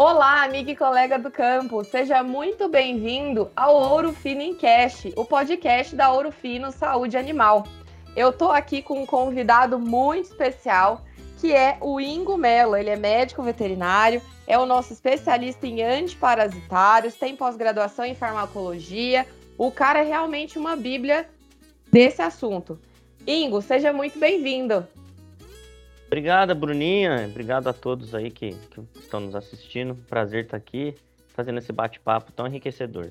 Olá, amiga e colega do campo, seja muito bem-vindo ao Ouro Fino em Cast, o podcast da Ouro Fino Saúde Animal. Eu tô aqui com um convidado muito especial, que é o Ingo Mello. Ele é médico veterinário, é o nosso especialista em antiparasitários, tem pós-graduação em farmacologia. O cara é realmente uma bíblia desse assunto. Ingo, seja muito bem-vindo. Obrigado, Bruninha. Obrigado a todos aí que, que estão nos assistindo. Prazer estar aqui fazendo esse bate-papo tão enriquecedor.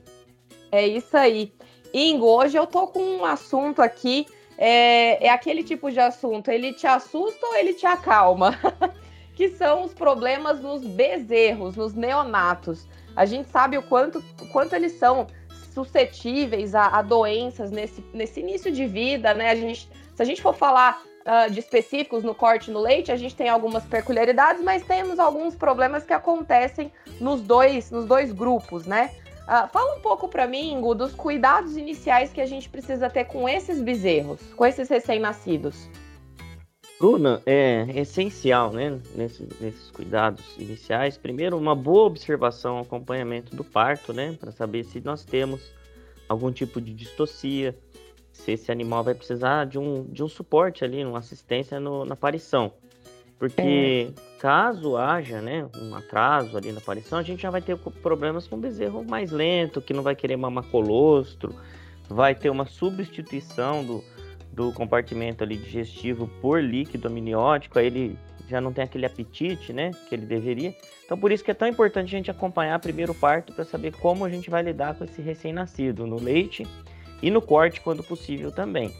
É isso aí. Ingo, hoje eu tô com um assunto aqui. É, é aquele tipo de assunto, ele te assusta ou ele te acalma? que são os problemas nos bezerros, nos neonatos. A gente sabe o quanto, quanto eles são suscetíveis a, a, doenças nesse, nesse início de vida, né? A gente, se a gente for falar uh, de específicos no corte no leite, a gente tem algumas peculiaridades, mas temos alguns problemas que acontecem nos dois, nos dois grupos, né? Uh, fala um pouco para mim, Ingo, dos cuidados iniciais que a gente precisa ter com esses bezerros, com esses recém-nascidos. Bruna, é essencial, né, nesses, nesses, cuidados iniciais. Primeiro, uma boa observação, acompanhamento do parto, né, para saber se nós temos algum tipo de distocia, se esse animal vai precisar de um, de um suporte ali, uma assistência no, na aparição. Porque é. caso haja né, um atraso ali na aparição, a gente já vai ter problemas com o bezerro mais lento, que não vai querer mamar colostro, vai ter uma substituição do, do compartimento ali digestivo por líquido amniótico, aí ele já não tem aquele apetite, né, que ele deveria. Então por isso que é tão importante a gente acompanhar primeiro o parto para saber como a gente vai lidar com esse recém-nascido no leite e no corte quando possível também.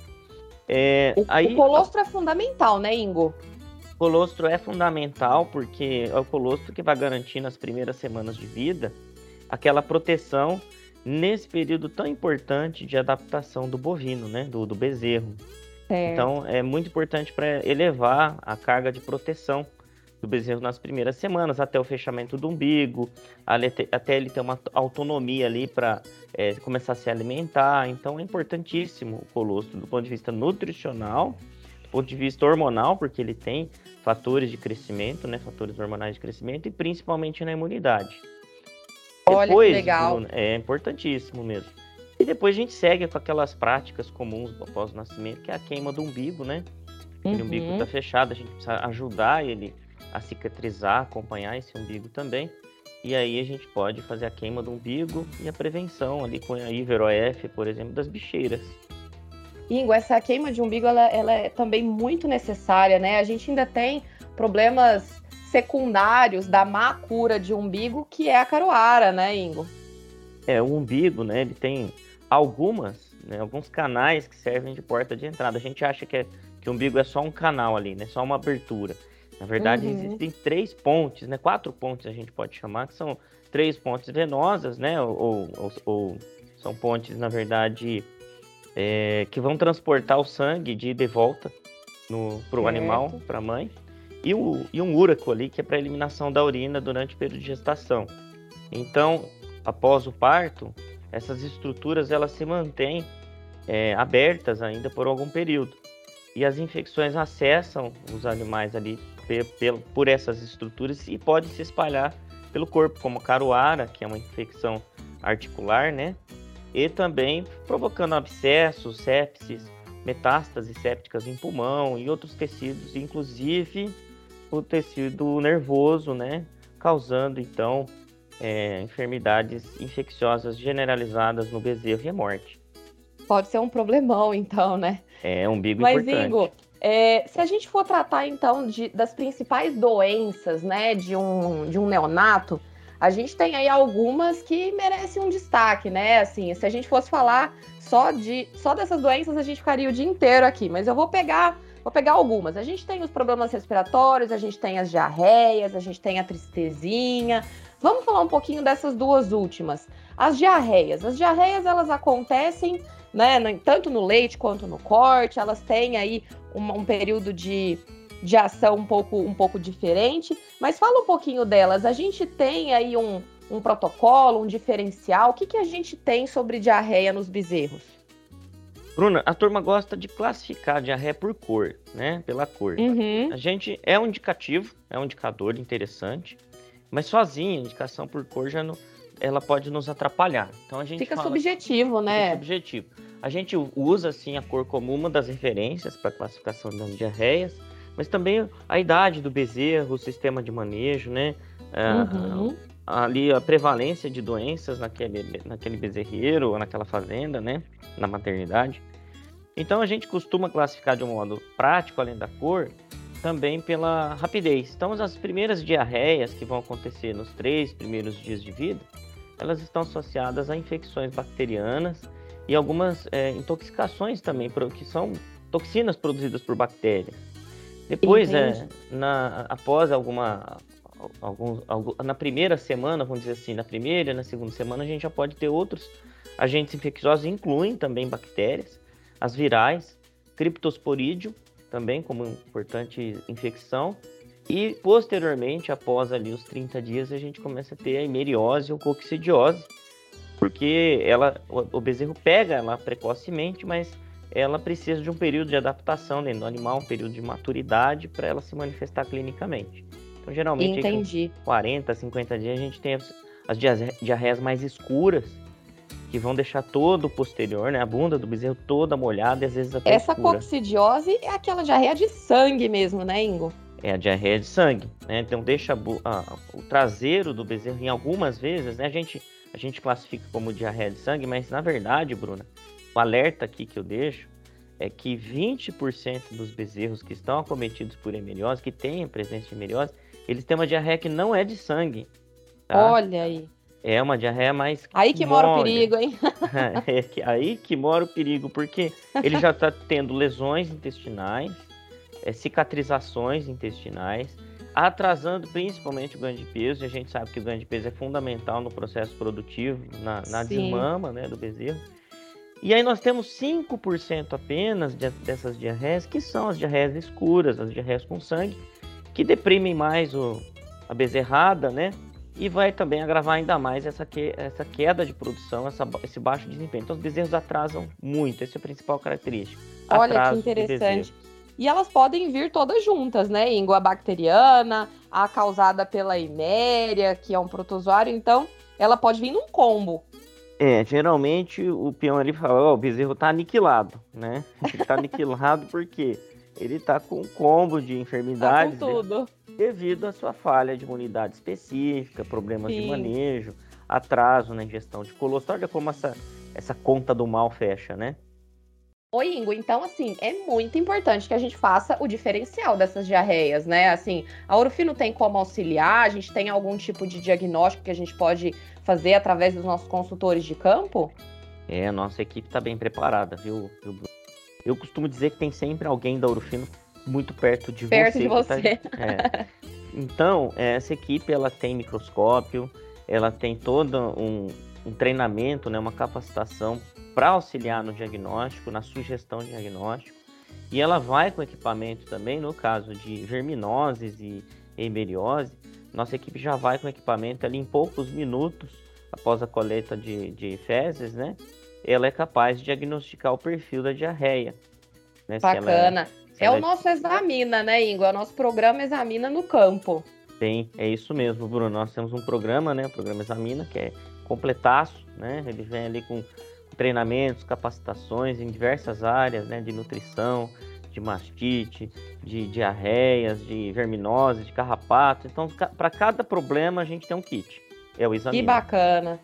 É, o, aí, o colostro é fundamental, né, Ingo? O colostro é fundamental porque é o colostro que vai garantir nas primeiras semanas de vida aquela proteção nesse período tão importante de adaptação do bovino, né, do, do bezerro. É. Então é muito importante para elevar a carga de proteção do bezerro nas primeiras semanas, até o fechamento do umbigo, até ele ter uma autonomia ali para é, começar a se alimentar. Então é importantíssimo o colostro do ponto de vista nutricional, do ponto de vista hormonal, porque ele tem fatores de crescimento, né, fatores hormonais de crescimento e principalmente na imunidade. Olha depois, que legal. É importantíssimo mesmo. E depois a gente segue com aquelas práticas comuns após o nascimento, que é a queima do umbigo, né? Uhum. O umbigo está fechado, a gente precisa ajudar ele a cicatrizar, acompanhar esse umbigo também. E aí a gente pode fazer a queima do umbigo e a prevenção ali com a IveroF, por exemplo, das bicheiras. Ingo, essa queima de umbigo ela, ela é também muito necessária, né? A gente ainda tem problemas secundários da má cura de umbigo, que é a caroara, né, Ingo? É, o umbigo, né, ele tem algumas, né, alguns canais que servem de porta de entrada. A gente acha que, é, que o umbigo é só um canal ali, né, só uma abertura. Na verdade, uhum. existem três pontes, né? Quatro pontes a gente pode chamar, que são três pontes venosas, né? Ou, ou, ou são pontes, na verdade, é, que vão transportar o sangue de ida e volta para o animal, para a mãe. E, o, e um úraco ali, que é para eliminação da urina durante o período de gestação. Então, após o parto, essas estruturas elas se mantêm é, abertas ainda por algum período. E as infecções acessam os animais ali por essas estruturas e pode se espalhar pelo corpo, como caruara, que é uma infecção articular, né? E também provocando abscessos, sepsis, metástases sépticas em pulmão e outros tecidos, inclusive o tecido nervoso, né? Causando então é, enfermidades infecciosas generalizadas no bezerro e a morte. Pode ser um problemão, então, né? É, um bico Mas, importante. Igor, é, se a gente for tratar, então, de, das principais doenças né, de, um, de um neonato, a gente tem aí algumas que merecem um destaque, né? Assim, se a gente fosse falar só de só dessas doenças, a gente ficaria o dia inteiro aqui, mas eu vou pegar, vou pegar algumas. A gente tem os problemas respiratórios, a gente tem as diarreias, a gente tem a tristezinha. Vamos falar um pouquinho dessas duas últimas. As diarreias. As diarreias elas acontecem né, tanto no leite quanto no corte, elas têm aí um, um período de, de ação um pouco, um pouco diferente, mas fala um pouquinho delas. A gente tem aí um, um protocolo, um diferencial, o que, que a gente tem sobre diarreia nos bezerros? Bruna, a turma gosta de classificar a diarreia por cor, né? Pela cor. Uhum. A gente é um indicativo, é um indicador interessante. Mas sozinha, indicação por cor já não, ela pode nos atrapalhar. Então a gente fica fala, subjetivo, né? Fica subjetivo. A gente usa assim a cor como uma das referências para classificação das diarreias, mas também a idade do bezerro, o sistema de manejo, né? Ah, uhum. ali a prevalência de doenças naquele, naquele bezerreiro ou naquela fazenda, né? Na maternidade. Então a gente costuma classificar de um modo prático, além da cor, também pela rapidez. Então as primeiras diarreias que vão acontecer nos três primeiros dias de vida, elas estão associadas a infecções bacterianas e algumas é, intoxicações também, que são toxinas produzidas por bactérias. Depois, é, na, após alguma, algum, algum, na primeira semana, vamos dizer assim, na primeira e na segunda semana, a gente já pode ter outros agentes infecciosos, incluem também bactérias, as virais, criptosporídeo, também como importante infecção, e posteriormente, após ali os 30 dias, a gente começa a ter a hemeriose ou coccidiose, porque ela, o bezerro pega ela precocemente, mas ela precisa de um período de adaptação dentro do animal, um período de maturidade para ela se manifestar clinicamente. Então, geralmente, Entendi. 40, 50 dias, a gente tem as, as diarreias mais escuras, que vão deixar todo o posterior, né, a bunda do bezerro toda molhada e às vezes até Essa escura. coccidiose é aquela diarreia de sangue mesmo, né, Ingo? É a diarreia de sangue, né? Então deixa a, o traseiro do bezerro em algumas vezes, né? A gente a gente classifica como diarreia de sangue, mas na verdade, Bruna, o alerta aqui que eu deixo é que 20% dos bezerros que estão acometidos por hemeriose, que têm a presença de hemeriose, eles têm uma diarreia que não é de sangue. Tá? Olha aí. É uma diarreia mais. Aí que mora o perigo, hein? é que, aí que mora o perigo, porque ele já está tendo lesões intestinais, é, cicatrizações intestinais, atrasando principalmente o ganho de peso. E a gente sabe que o ganho de peso é fundamental no processo produtivo, na, na desmama né, do bezerro. E aí nós temos 5% apenas de, dessas diarreias, que são as diarreias escuras, as diarreias com sangue, que deprimem mais o, a bezerrada, né? E vai também agravar ainda mais essa, que, essa queda de produção, essa, esse baixo desempenho. Então os bezerros atrasam muito, essa é a principal característica. Olha que interessante. E elas podem vir todas juntas, né? Ingo, a bacteriana, a causada pela iméria, que é um protozoário, então ela pode vir num combo. É, geralmente o peão ali fala, ó, oh, o bezerro tá aniquilado, né? Ele tá aniquilado porque ele tá com um combo de enfermidades. Tá com tudo. Devido à sua falha de imunidade específica, problemas Sim. de manejo, atraso na ingestão de colostro. Olha como essa, essa conta do mal fecha, né? Oi, Ingo. Então, assim, é muito importante que a gente faça o diferencial dessas diarreias, né? Assim, a Orofino tem como auxiliar? A gente tem algum tipo de diagnóstico que a gente pode fazer através dos nossos consultores de campo? É, a nossa equipe está bem preparada, viu, viu, Eu costumo dizer que tem sempre alguém da Orofino muito perto de perto você. De você. Tá... É. Então, essa equipe ela tem microscópio, ela tem todo um, um treinamento, né, uma capacitação para auxiliar no diagnóstico, na sugestão de diagnóstico. E ela vai com equipamento também, no caso de verminoses e hemeriose, nossa equipe já vai com equipamento ali em poucos minutos após a coleta de, de fezes, né? Ela é capaz de diagnosticar o perfil da diarreia. Né? Bacana. É, é, o nosso examina, né, Ingo? É o nosso programa examina no campo. Sim, é isso mesmo, Bruno. Nós temos um programa, né? O programa Examina, que é completaço, né? Ele vem ali com treinamentos, capacitações em diversas áreas, né, de nutrição, de mastite, de diarreias, de verminose, de carrapato. Então, para cada problema a gente tem um kit. É o exame. Que bacana.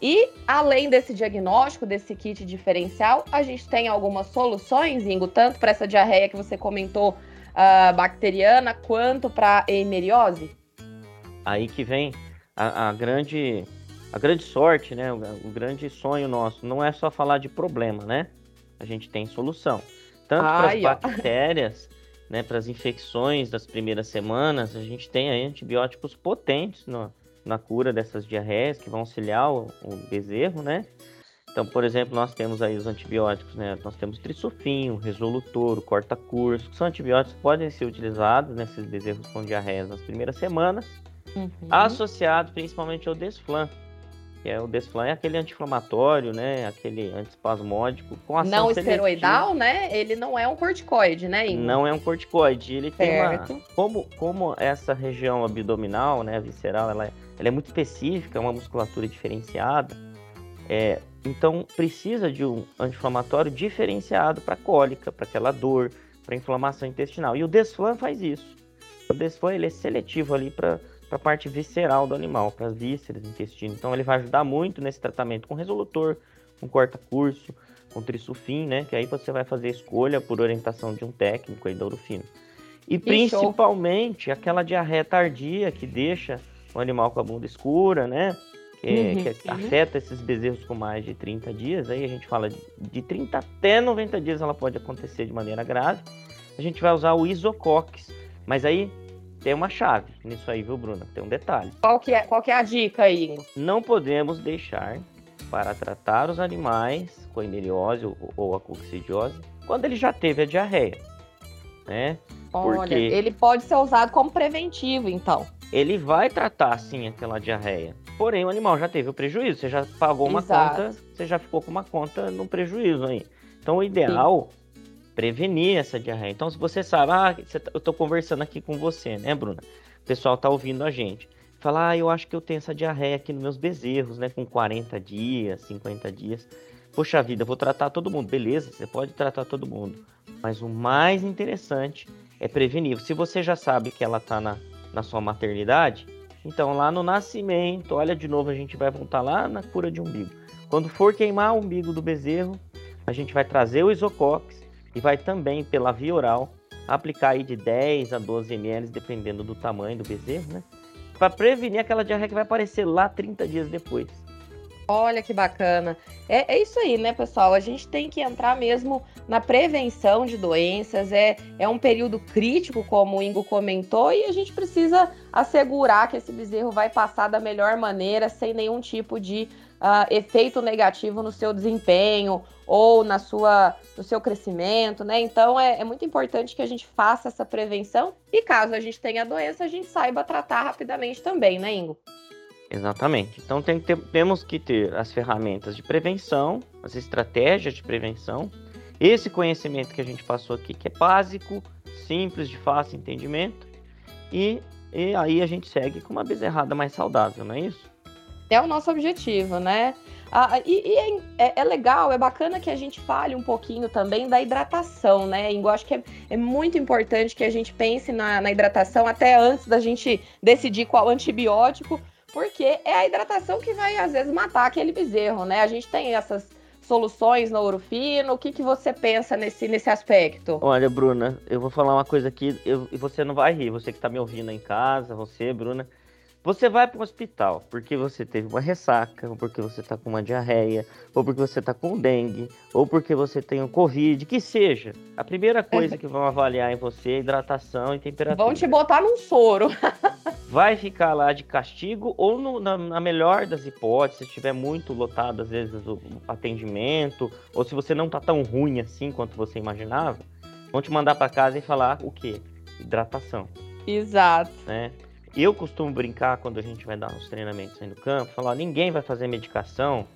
E além desse diagnóstico, desse kit diferencial, a gente tem algumas soluções, Ingo, tanto para essa diarreia que você comentou, uh, bacteriana, quanto para a hemeriose? Aí que vem a, a grande a grande sorte, né, o, o, grande sonho nosso não é só falar de problema, né? A gente tem solução. Tanto para as bactérias, né, para as infecções das primeiras semanas, a gente tem aí antibióticos potentes no, na cura dessas diarreias que vão auxiliar o, o bezerro, né? Então, por exemplo, nós temos aí os antibióticos, né? Nós temos trisufim, resolutor, corta-curso, que são antibióticos que podem ser utilizados nesses bezerros com diarreias nas primeiras semanas, uhum. associados principalmente ao desflan, que é o Desflan, é aquele anti-inflamatório, né? Aquele antiespasmódico com ação Não esteroidal, né? Ele não é um corticoide, né, Ingo? Não é um corticoide. Ele certo. tem uma... Como, como essa região abdominal, né, visceral, ela é, ela é muito específica, é uma musculatura diferenciada, é, então precisa de um anti-inflamatório diferenciado para cólica, para aquela dor, para inflamação intestinal. E o Desflan faz isso. O Desflan ele é seletivo ali para para a parte visceral do animal, para as vísceras, intestino. Então ele vai ajudar muito nesse tratamento com resolutor, com corta-curso, com trisufim, né? Que aí você vai fazer escolha por orientação de um técnico aí da Urufino. E, principalmente aquela diarreia tardia que deixa o animal com a bunda escura, né? Que, uhum, que afeta esses bezerros com mais de 30 dias. Aí a gente fala de, de 30 até 90 dias ela pode acontecer de maneira grave. A gente vai usar o isocox. Mas aí tem uma chave nisso aí, viu, Bruna? Tem um detalhe. Qual que é, qual que é a dica aí? Não podemos deixar para tratar os animais com a emeriose ou, ou a coccidiose quando ele já teve a diarreia, né? Olha, Porque ele pode ser usado como preventivo, então. Ele vai tratar, sim, aquela diarreia. Porém, o animal já teve o prejuízo. Você já pagou uma Exato. conta, você já ficou com uma conta no prejuízo aí. Então, o ideal sim prevenir essa diarreia. Então, se você sabe, ah, tá, eu estou conversando aqui com você, né, Bruna? O pessoal está ouvindo a gente. Fala, ah, eu acho que eu tenho essa diarreia aqui nos meus bezerros, né, com 40 dias, 50 dias. Poxa vida, vou tratar todo mundo. Beleza, você pode tratar todo mundo. Mas o mais interessante é prevenir. Se você já sabe que ela está na, na sua maternidade, então lá no nascimento, olha de novo, a gente vai voltar lá na cura de umbigo. Quando for queimar o umbigo do bezerro, a gente vai trazer o isocox e vai também, pela via oral, aplicar aí de 10 a 12 ml, dependendo do tamanho do bezerro, né? Para prevenir aquela diarreia que vai aparecer lá 30 dias depois. Olha que bacana. É, é, isso aí, né, pessoal? A gente tem que entrar mesmo na prevenção de doenças. É, é um período crítico, como o Ingo comentou, e a gente precisa assegurar que esse bezerro vai passar da melhor maneira, sem nenhum tipo de uh, efeito negativo no seu desempenho ou na sua, no seu crescimento, né? Então é, é, muito importante que a gente faça essa prevenção e caso a gente tenha a doença, a gente saiba tratar rapidamente também, né, Ingo? Exatamente. Então tem temos que ter as ferramentas de prevenção, as estratégias de prevenção, esse conhecimento que a gente passou aqui, que é básico, simples, de fácil entendimento, e, e aí a gente segue com uma bezerrada mais saudável, não é isso? É o nosso objetivo, né? Ah, e, e é, é, é, legal, é bacana que a gente fale um pouquinho também da hidratação, né? Eu acho que é, é muito importante que a gente pense na, na, hidratação até antes da gente decidir qual antibiótico, porque é a hidratação que vai, às vezes, matar aquele bezerro, né? A gente tem essas soluções no ouro fino. O que, que você pensa nesse, nesse aspecto? Olha, Bruna, eu vou falar uma coisa aqui e você não vai rir. Você que está me ouvindo em casa, você, Bruna você vai para o hospital porque você teve uma ressaca, ou porque você está com uma diarreia, ou porque você está com dengue, ou porque você tem um Covid, que seja. A primeira coisa que vão avaliar em você é hidratação e temperatura. Vão te botar num soro. vai ficar lá de castigo, ou no, na, na, melhor das hipóteses, se estiver muito lotado, às vezes, o atendimento, ou se você não está tão ruim assim quanto você imaginava, vão te mandar para casa e falar o quê? Hidratação. Exato. Né? Eu costumo brincar quando a gente vai dar uns treinamentos aí no campo, falar, ninguém vai fazer medicação,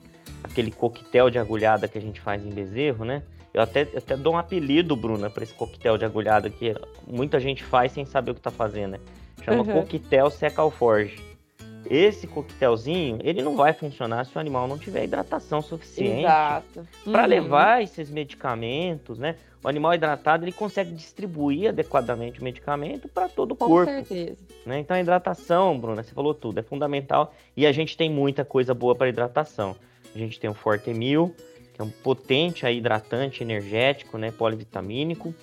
aquele coquetel de agulhada que a gente faz em bezerro, né? Eu até, até dou um apelido, Bruna, para esse coquetel de agulhada que muita gente faz sem saber o que tá fazendo, né? Chama uhum. coquetel Secalforge. Esse coquetelzinho, ele não vai funcionar se o animal não tiver hidratação suficiente para uhum. levar esses medicamentos, né? O animal hidratado ele consegue distribuir adequadamente o medicamento para todo o Com corpo. Com certeza. Né? Então a hidratação, Bruna, você falou tudo, é fundamental e a gente tem muita coisa boa para hidratação. A gente tem o Forte Mil, que é um potente hidratante energético, né, polivitamínico.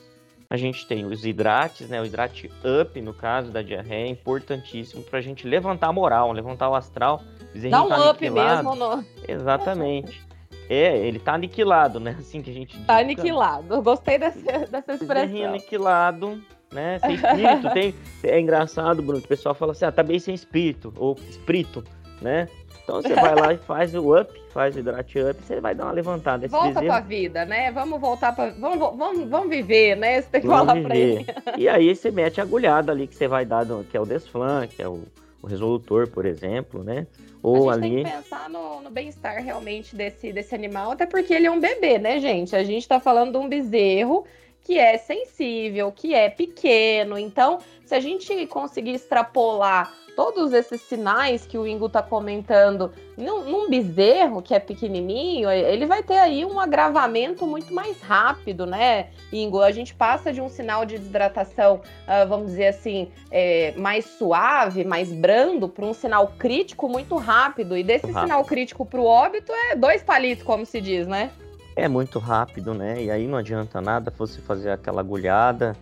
A gente tem os hidrates, né? O hidrate up, no caso da diarreia, é importantíssimo para a gente levantar a moral, levantar o astral. Dá um tá up mesmo. No... Exatamente. É, ele tá aniquilado, né? Assim que a gente. Tá aniquilado. gostei dessa, dessa expressão. aniquilado, né? Sem espírito. tem, é engraçado, Bruno, o pessoal fala assim, ah, tá bem sem espírito, ou espírito, né? Então você vai lá e faz o up, faz o hidrate up, você vai dar uma levantada. Esse Volta bezerro... pra vida, né? Vamos voltar pra. Vamos, vamos, vamos viver, né? Você tem que vamos falar viver. pra ele. E aí você mete a agulhada ali que você vai dar, que é o desflan, que é o, o resolutor, por exemplo, né? Ou a gente ali. tem que pensar no, no bem-estar realmente desse, desse animal, até porque ele é um bebê, né, gente? A gente está falando de um bezerro que é sensível, que é pequeno. Então, se a gente conseguir extrapolar todos esses sinais que o Ingo está comentando num, num, bezerro que é pequenininho, ele vai ter aí um agravamento muito mais rápido, né, Ingo? A gente passa de um sinal de desidratação, uh, vamos dizer assim, é, mais suave, mais brando, para um sinal crítico muito rápido. E desse rápido. sinal crítico para o óbito é dois palitos, como se diz, né? É muito rápido, né? E aí não adianta nada você fazer aquela agulhada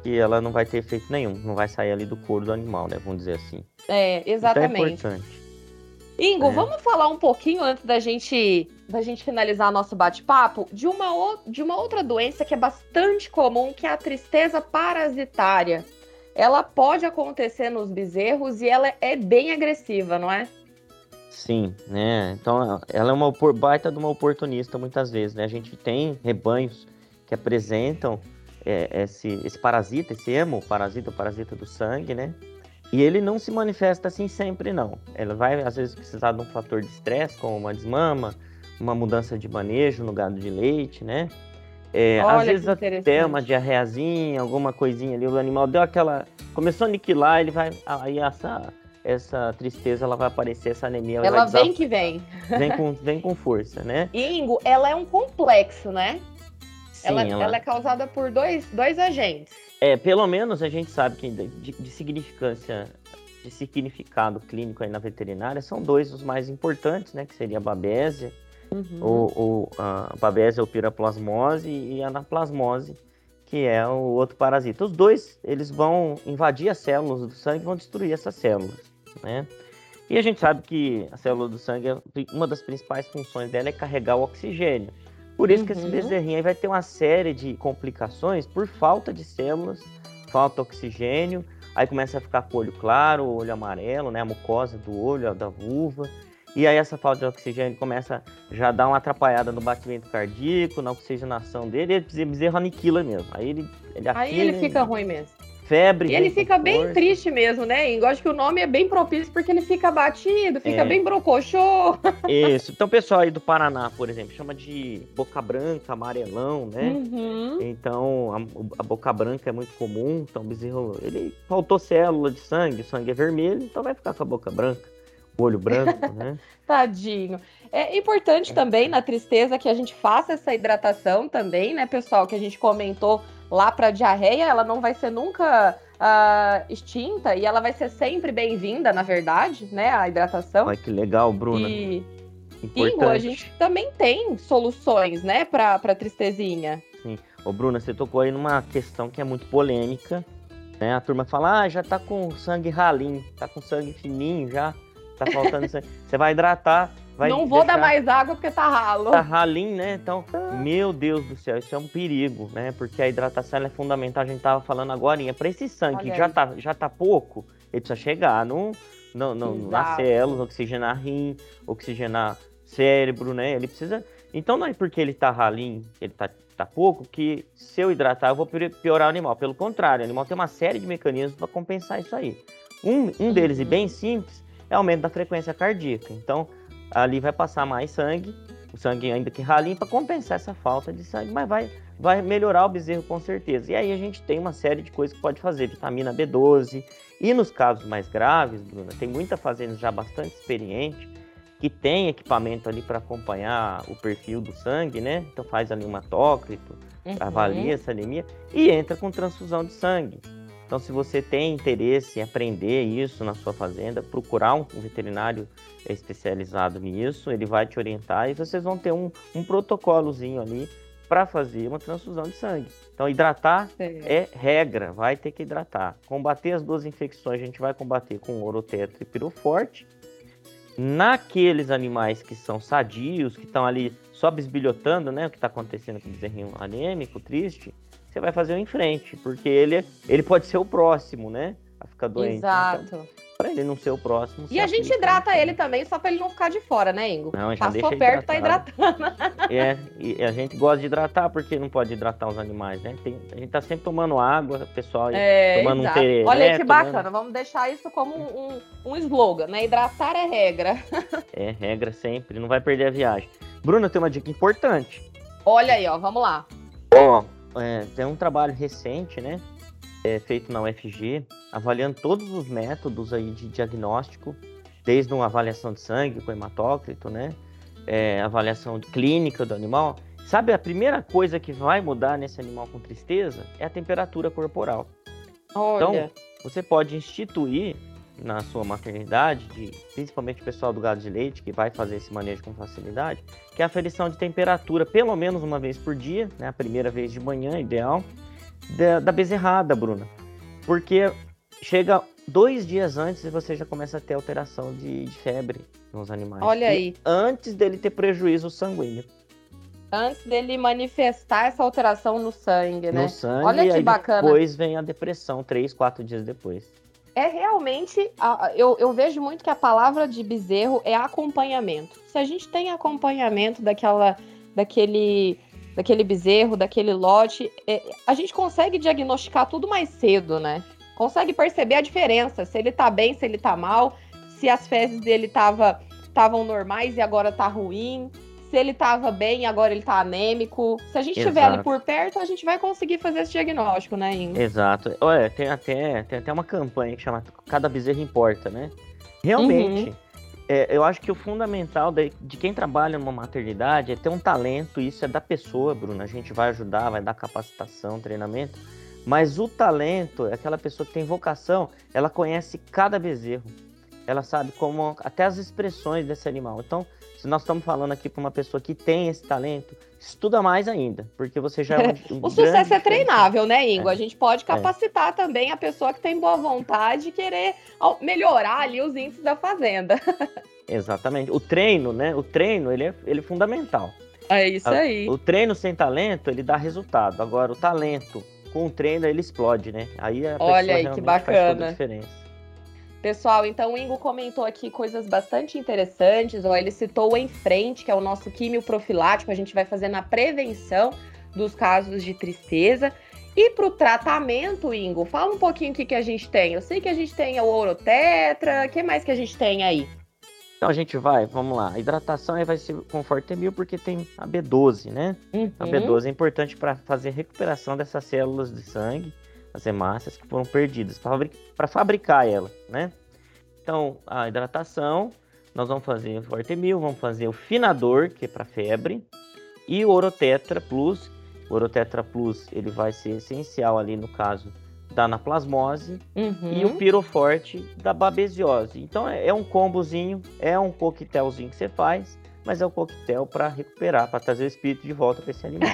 que ela não vai ter efeito nenhum, não vai sair ali do couro do animal, né? Vamos dizer assim. É, exatamente. Então é importante. Ingo, é. vamos falar um pouquinho antes da gente da gente finalizar nosso bate-papo de uma, de uma outra doença que é bastante comum, que é a tristeza parasitária. Ela pode acontecer nos bezerros e ela é bem agressiva, não é? Sim, né? Então ela é uma baita de uma oportunista muitas vezes, né? A gente tem rebanhos que apresentam é, esse, esse parasita, esse emo, parasita, parasita do sangue, né? E ele não se manifesta assim sempre, não. Ela vai, às vezes, precisar de um fator de estresse, como uma desmama, uma mudança de manejo no gado de leite, né? É, às vezes até uma diarreazinha, alguma coisinha ali, o animal deu aquela. Começou a aniquilar, ele vai. Aí essa, essa tristeza ela vai aparecer, essa anemia. Ela, ela vem que vem. Vem com, vem com força, né? Ingo, ela é um complexo, né? Sim, ela, ela... ela, é causada por dois, dois agentes. É, pelo menos a gente sabe que de, de significância, de significado clínico aí na veterinária, são dois os mais importantes, né? Que seria a babésia, uhum. ou, ou a babésia ou piraplasmose e a anaplasmose, que é o outro parasita. Os dois, eles vão invadir as células do sangue e vão destruir essas células, né? E a gente sabe que a célula do sangue, uma das principais funções dela é carregar o oxigênio. Por isso uhum. que esse uhum. bezerrinho aí vai ter uma série de complicações por falta de células, falta de oxigênio, aí começa a ficar com o olho claro, o olho amarelo, né, a mucosa do olho, da vulva, e aí essa falta de oxigênio começa já a dar uma atrapalhada no batimento cardíaco, na oxigenação dele, e o bezerro aniquila mesmo. Aí ele, ele Aí ele fica ruim mesmo febre. E ele fica bem triste mesmo, né? Eu acho que o nome é bem propício porque ele fica batido, fica é. bem brocochô. Isso. Então, o pessoal aí do Paraná, por exemplo, chama de boca branca, amarelão, né? Uhum. Então, a, a, boca branca é muito comum. Então, o bezerro, ele faltou célula de sangue, o sangue é vermelho, então vai ficar com a boca branca, o olho branco, né? Tadinho. É importante também na tristeza que a gente faça essa hidratação também, né, pessoal? Que a gente comentou lá para diarreia, ela não vai ser nunca uh, extinta e ela vai ser sempre bem-vinda, na verdade, né? A hidratação. Ai, que legal, Bruna. E, Ingo, a gente também tem soluções, né, para tristezinha. Sim. Ô, Bruna, você tocou aí numa questão que é muito polêmica, né? A turma fala, ah, já tá com sangue ralinho, tá com sangue fininho já, tá faltando sangue. Você vai hidratar, Vai não vou deixar... dar mais água porque tá ralo. Tá ralinho, né? Então, meu Deus do céu, isso é um perigo, né? Porque a hidratação é fundamental. A gente tava falando agora, para esse sangue que já tá, já tá pouco, ele precisa chegar no, no, no, nas células, oxigenar rim, oxigenar cérebro, né? Ele precisa. Então não é porque ele tá ralinho, ele tá, tá pouco, que se eu hidratar eu vou piorar o animal. Pelo contrário, o animal tem uma série de mecanismos para compensar isso aí. Um, um deles, e bem simples, é o aumento da frequência cardíaca. Então, ali vai passar mais sangue, o sangue ainda que ralinho, para compensar essa falta de sangue, mas vai, vai melhorar o bezerro com certeza. E aí a gente tem uma série de coisas que pode fazer, vitamina B12. E nos casos mais graves, Bruna, tem muita fazenda já bastante experiente que tem equipamento ali para acompanhar o perfil do sangue, né? Então faz ali um hematócrito, uhum. avalia essa anemia e entra com transfusão de sangue. Então, se você tem interesse em aprender isso na sua fazenda, procurar um veterinário especializado nisso, ele vai te orientar e vocês vão ter um, um protocolozinho ali para fazer uma transfusão de sangue. Então, hidratar é regra, vai ter que hidratar. Combater as duas infecções, a gente vai combater com orotetra e piroforte. Naqueles animais que são sadios, que estão ali só bisbilhotando, né, o que está acontecendo com o bezerrinho anêmico, triste, você vai fazer um em frente, porque ele, ele pode ser o próximo, né? A ficar doente. Exato. Então, para para ele não ser o próximo. E a gente hidrata ele também, só para ele não ficar de fora, né, Ingo? Não, já Passou perto, tá hidratando. É, e a gente gosta de hidratar porque não pode hidratar os animais, né? Tem, a gente tá sempre tomando água, pessoal é, tomando exato. um tereré. Olha que bacana, vamos deixar isso como um, um, slogan, né? Hidratar é regra. É, regra sempre, não vai perder a viagem. Bruna, tem uma dica importante. Olha aí, ó, vamos lá. Ó, é, tem um trabalho recente, né? É, feito na UFG, avaliando todos os métodos aí de diagnóstico, desde uma avaliação de sangue com hematócrito, né? É, avaliação clínica do animal. Sabe a primeira coisa que vai mudar nesse animal com tristeza é a temperatura corporal. Olha. Então, você pode instituir na sua maternidade, de, principalmente o pessoal do gado de leite, que vai fazer esse manejo com facilidade, que é a aferição de temperatura, pelo menos uma vez por dia, né, a primeira vez de manhã, ideal, da, da bezerrada, Bruna. Porque chega dois dias antes e você já começa a ter alteração de, de febre nos animais. Olha aí. Antes dele ter prejuízo sanguíneo. Antes dele manifestar essa alteração no sangue, né? No sangue, Olha que bacana. depois vem a depressão, três, quatro dias depois. É realmente, eu, eu vejo muito que a palavra de bezerro é acompanhamento. Se a gente tem acompanhamento daquela, daquele, daquele bezerro, daquele lote, é, a gente consegue diagnosticar tudo mais cedo, né? Consegue perceber a diferença, se ele tá bem, se ele tá mal, se as fezes dele estavam normais e agora tá ruim, se ele estava bem agora ele está anêmico. Se a gente estiver ali por perto, a gente vai conseguir fazer esse diagnóstico, né, Ingo? Exato. Olha, tem até, tem até uma campanha que chama Cada Bezerro Importa, né? Realmente, uhum. é, eu acho que o fundamental de, de, quem trabalha numa maternidade é ter um talento, isso é da pessoa, Bruna. A gente vai ajudar, vai dar capacitação, treinamento. Mas o talento, é aquela pessoa que tem vocação, ela conhece cada bezerro. Ela sabe como, até as expressões desse animal. Então, se nós estamos falando aqui para uma pessoa que tem esse talento, estuda mais ainda, porque você já é um, O sucesso é treinável, né, Ingo? É. A gente pode capacitar é. também a pessoa que tem boa vontade de querer melhorar ali os índices da fazenda. Exatamente. O treino, né? O treino, ele é, ele é fundamental. É isso aí. O treino sem talento, ele dá resultado. Agora, o talento com o treino, ele explode, né? Aí a Olha aí, que bacana. faz toda a diferença. Pessoal, então o Ingo comentou aqui coisas bastante interessantes. Ó, ele citou o Em Frente, que é o nosso químio profilático, a gente vai fazer na prevenção dos casos de tristeza. E para o tratamento, Ingo, fala um pouquinho o que, que a gente tem. Eu sei que a gente tem o Orotetra, o que mais que a gente tem aí? Então a gente vai, vamos lá. A hidratação aí vai ser com Fortemil porque tem a B12, né? Uhum. A B12 é importante para fazer recuperação dessas células de sangue as hemácias que foram perdidas para fabricar, fabricar ela, né? Então, a hidratação, nós vamos fazer o Fortemil, vamos fazer o finador, que é para febre, e o Orotetra Plus. O Orotetra Plus, ele vai ser essencial ali no caso da anaplasmose uhum. e o piroforte da babesiose. Então é, é um combozinho, é um coquetelzinho que você faz, mas é um coquetel para recuperar, para trazer o espírito de volta para esse animal.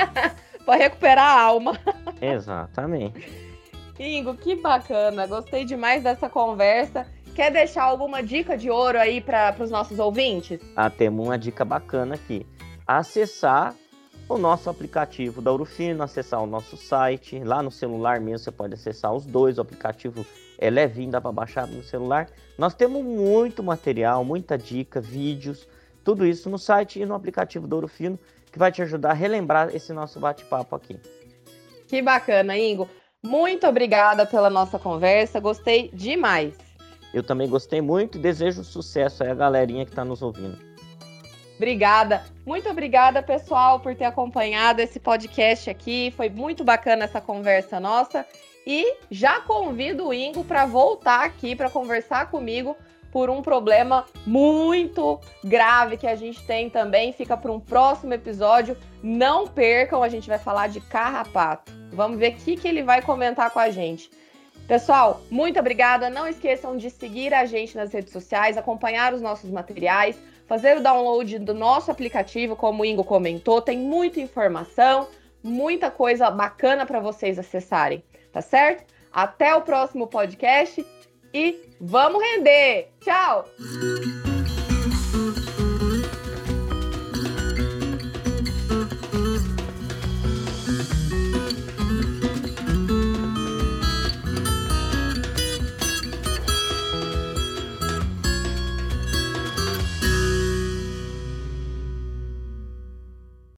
para recuperar a alma. Exatamente. Ingo, que bacana. Gostei demais dessa conversa. Quer deixar alguma dica de ouro aí para os nossos ouvintes? Ah, temos uma dica bacana aqui. Acessar o nosso aplicativo da Urufino, acessar o nosso site. Lá no celular mesmo você pode acessar os dois. O aplicativo é levinho, dá para baixar no celular. Nós temos muito material, muita dica, vídeos, tudo isso no site e no aplicativo da Urufino que vai te ajudar a relembrar esse nosso bate-papo aqui. Que bacana, Ingo. Muito obrigada pela nossa conversa, gostei demais. Eu também gostei muito e desejo sucesso aí a galerinha que está nos ouvindo. Obrigada, muito obrigada, pessoal, por ter acompanhado esse podcast aqui. Foi muito bacana essa conversa nossa. E já convido o Ingo para voltar aqui para conversar comigo por um problema muito grave que a gente tem também. Fica para um próximo episódio. Não percam, a gente vai falar de carrapato. Vamos ver o que, que ele vai comentar com a gente. Pessoal, muito obrigada. Não esqueçam de seguir a gente nas redes sociais, acompanhar os nossos materiais, fazer o download do nosso aplicativo, como o Ingo comentou. Tem muita informação, muita coisa bacana para vocês acessarem, tá certo? Até o próximo podcast e vamos render! Tchau!